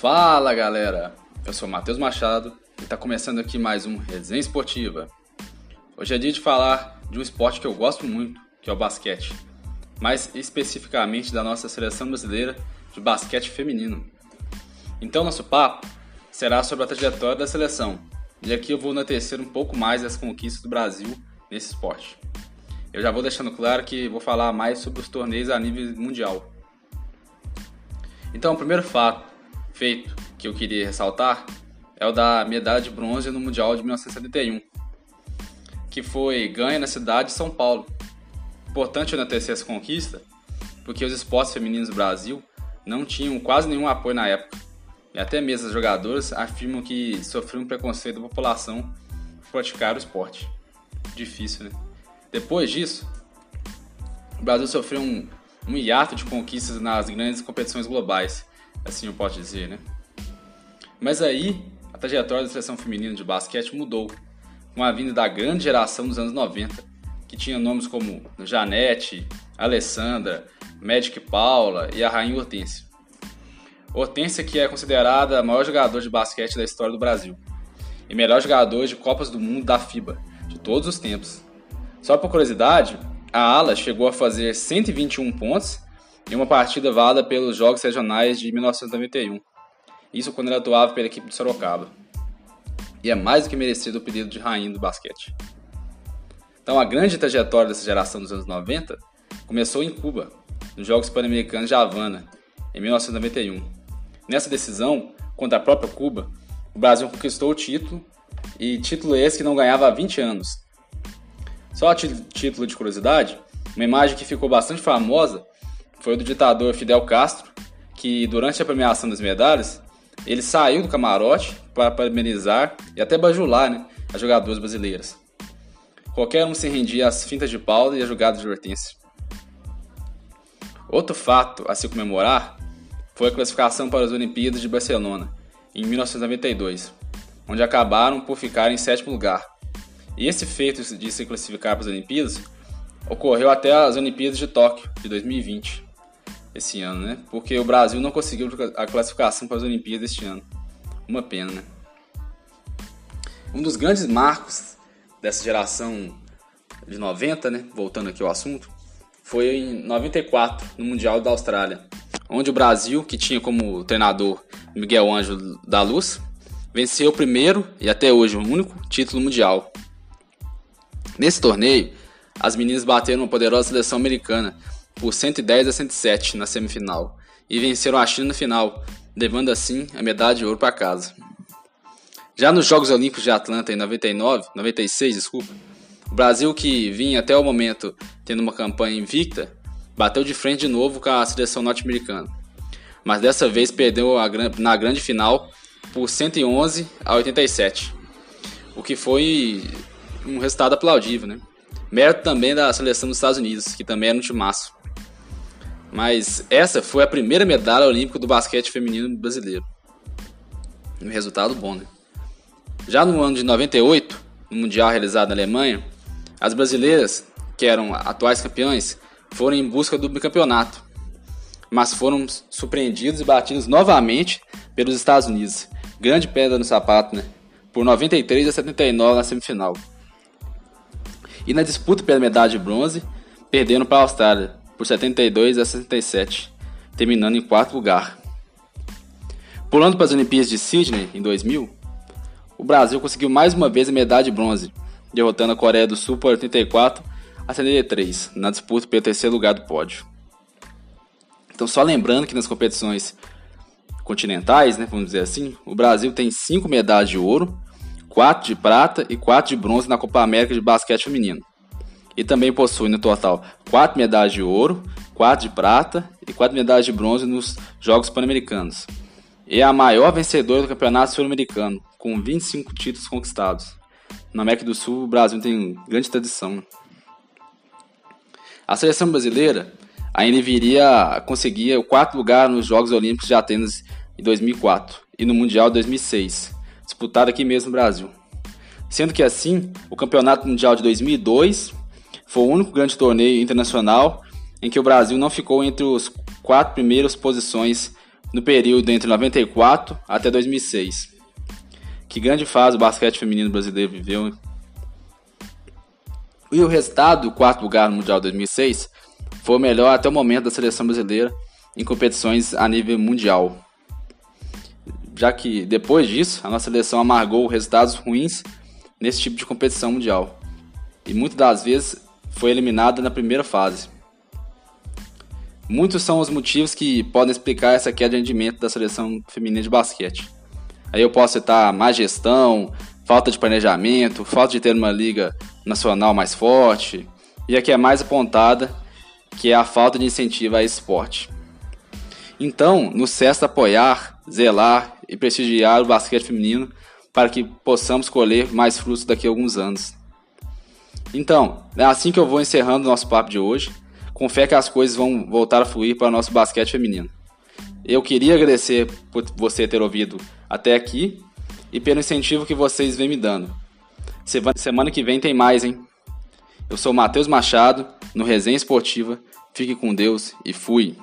Fala galera, eu sou Matheus Machado e está começando aqui mais um Resenha Esportiva. Hoje é dia de falar de um esporte que eu gosto muito, que é o basquete, mais especificamente da nossa seleção brasileira de basquete feminino. Então nosso papo será sobre a trajetória da seleção e aqui eu vou enaltecer um pouco mais das conquistas do Brasil nesse esporte. Eu já vou deixando claro que vou falar mais sobre os torneios a nível mundial. Então, o primeiro fato feito que eu queria ressaltar é o da medalha de bronze no Mundial de 1971, que foi ganha na cidade de São Paulo. Importante enaltecer essa conquista, porque os esportes femininos do Brasil não tinham quase nenhum apoio na época. E até mesmo as jogadoras afirmam que sofriam um preconceito da população por praticar o esporte. Difícil, né? Depois disso, o Brasil sofreu um, um hiato de conquistas nas grandes competições globais, assim eu posso dizer, né? Mas aí, a trajetória da seleção feminina de basquete mudou, com a vinda da grande geração dos anos 90, que tinha nomes como Janete, Alessandra, Magic Paula e a Rainha Hortência. Hortência que é considerada a maior jogador de basquete da história do Brasil e melhor jogador de Copas do Mundo da FIBA de todos os tempos. Só por curiosidade, a Ala chegou a fazer 121 pontos em uma partida válida pelos Jogos Regionais de 1991. Isso quando ele atuava pela equipe de Sorocaba. E é mais do que merecido o pedido de rainha do basquete. Então a grande trajetória dessa geração dos anos 90 começou em Cuba, nos Jogos Pan-Americanos de Havana, em 1991. Nessa decisão, contra a própria Cuba, o Brasil conquistou o título, e título esse que não ganhava há 20 anos. Só a título de curiosidade, uma imagem que ficou bastante famosa foi do ditador Fidel Castro, que durante a premiação das medalhas, ele saiu do camarote para parabenizar e até bajular né, as jogadoras brasileiras. Qualquer um se rendia às fintas de Paulo e às jogadas de Hortência. Outro fato a se comemorar foi a classificação para as Olimpíadas de Barcelona, em 1992, onde acabaram por ficar em sétimo lugar. E esse feito de se classificar para as Olimpíadas ocorreu até as Olimpíadas de Tóquio, de 2020, esse ano, né? Porque o Brasil não conseguiu a classificação para as Olimpíadas este ano. Uma pena, né? Um dos grandes marcos dessa geração de 90, né? Voltando aqui ao assunto, foi em 94, no Mundial da Austrália, onde o Brasil, que tinha como treinador Miguel Ângelo da Luz, venceu o primeiro e até hoje o único título mundial. Nesse torneio, as meninas bateram uma poderosa seleção americana por 110 a 107 na semifinal e venceram a China na final, levando assim a medalha de ouro para casa. Já nos Jogos Olímpicos de Atlanta em 99, 96, desculpa, o Brasil que vinha até o momento tendo uma campanha invicta bateu de frente de novo com a seleção norte-americana, mas dessa vez perdeu na grande final por 111 a 87, o que foi um resultado aplaudível, né? Mérito também da seleção dos Estados Unidos, que também era um timaço. Mas essa foi a primeira medalha olímpica do basquete feminino brasileiro. Um resultado bom, né? Já no ano de 98, no Mundial realizado na Alemanha, as brasileiras, que eram atuais campeãs, foram em busca do bicampeonato, mas foram surpreendidos e batidos novamente pelos Estados Unidos. Grande pedra no sapato, né? Por 93 a 79 na semifinal. E na disputa pela medalha de bronze, perderam para a Austrália por 72 a 67, terminando em quarto lugar. Pulando para as Olimpíadas de Sydney em 2000, o Brasil conseguiu mais uma vez a medalha de bronze, derrotando a Coreia do Sul por 84 a 73 na disputa pelo terceiro lugar do pódio. Então, só lembrando que nas competições continentais, né, vamos dizer assim, o Brasil tem 5 medalhas de ouro, 4 de prata e 4 de bronze na Copa América de basquete feminino. E também possui no total 4 medalhas de ouro, 4 de prata e 4 medalhas de bronze nos Jogos Pan-Americanos. É a maior vencedora do Campeonato Sul-Americano, com 25 títulos conquistados. Na América do Sul, o Brasil tem grande tradição. A seleção brasileira ainda viria conseguir o quarto lugar nos Jogos Olímpicos de Atenas em 2004 e no Mundial 2006, disputado aqui mesmo no Brasil. Sendo que assim, o Campeonato Mundial de 2002 foi o único grande torneio internacional em que o Brasil não ficou entre os quatro primeiras posições no período entre 94 até 2006. Que grande fase o basquete feminino brasileiro viveu. E o resultado do quarto lugar no Mundial 2006 foi o melhor até o momento da seleção brasileira em competições a nível mundial. Já que depois disso, a nossa seleção amargou resultados ruins nesse tipo de competição mundial. E muitas das vezes foi eliminada na primeira fase. Muitos são os motivos que podem explicar essa queda de rendimento da seleção feminina de basquete. Aí eu posso citar má gestão, falta de planejamento, falta de ter uma liga nacional mais forte, e a que é mais apontada, que é a falta de incentivo a esporte. Então, nos cesta apoiar, zelar e prestigiar o basquete feminino para que possamos colher mais frutos daqui a alguns anos. Então, é assim que eu vou encerrando o nosso papo de hoje com fé que as coisas vão voltar a fluir para o nosso basquete feminino. Eu queria agradecer por você ter ouvido até aqui e pelo incentivo que vocês vêm me dando. Semana que vem tem mais, hein? Eu sou Matheus Machado, no Resenha Esportiva. Fique com Deus e fui!